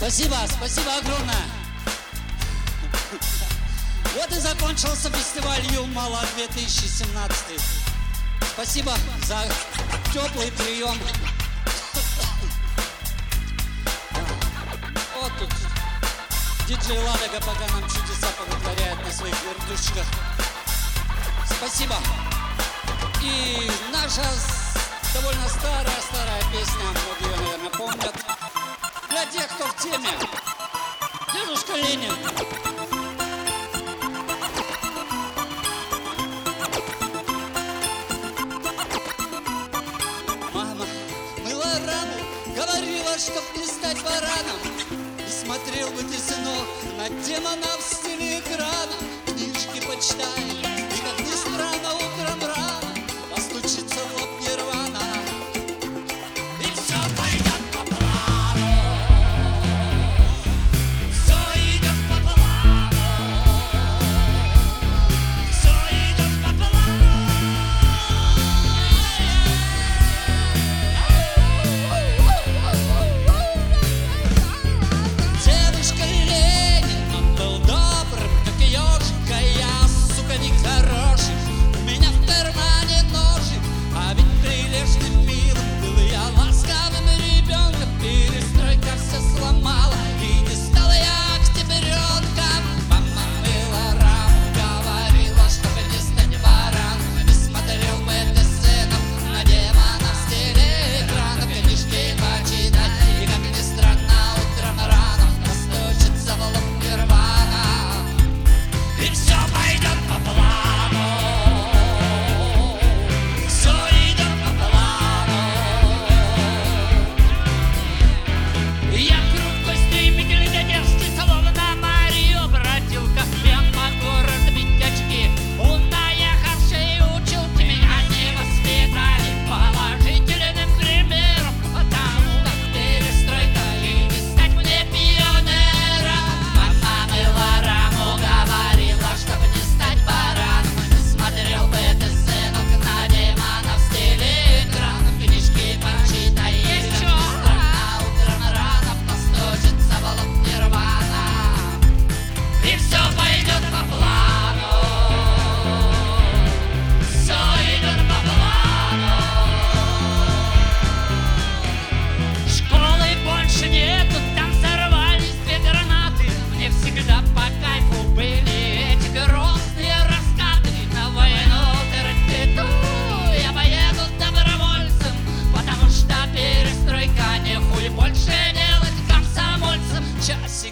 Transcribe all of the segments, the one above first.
Спасибо, спасибо огромное. Вот и закончился фестиваль Юмала 2017. Спасибо за теплый прием. Вот тут диджей Ладога пока нам чудеса повытворяет на своих вертушках. Спасибо. И наша довольно старая-старая песня, многие ее, наверное, помнят. Теме. Дедушка Ленин. Мама мыла раму, говорила, чтоб не стать вараном. И смотрел бы ты, сынок, на демонов в стиле экрана. Книжки почитай, и как ни странно,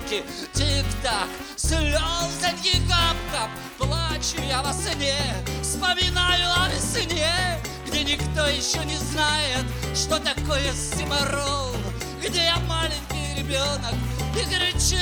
Часики, тик-так, слезы кап-кап, плачу я во сне, вспоминаю о весне, где никто еще не знает, что такое симарол, где я маленький ребенок и кричу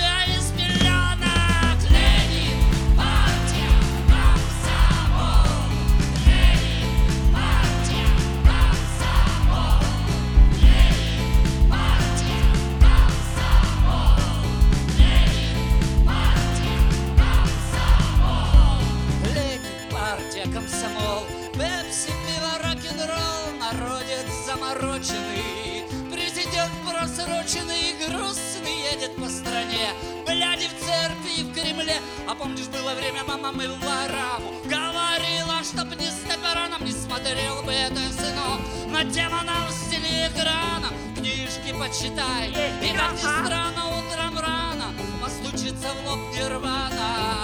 и в Кремле, а помнишь, было время, мама мыла раму, говорила, чтоб не стать бараном, не смотрел бы это сынок. На демонов в стиле экрана, книжки почитай, и как ни странно, утром рано постучится в лоб нирвана.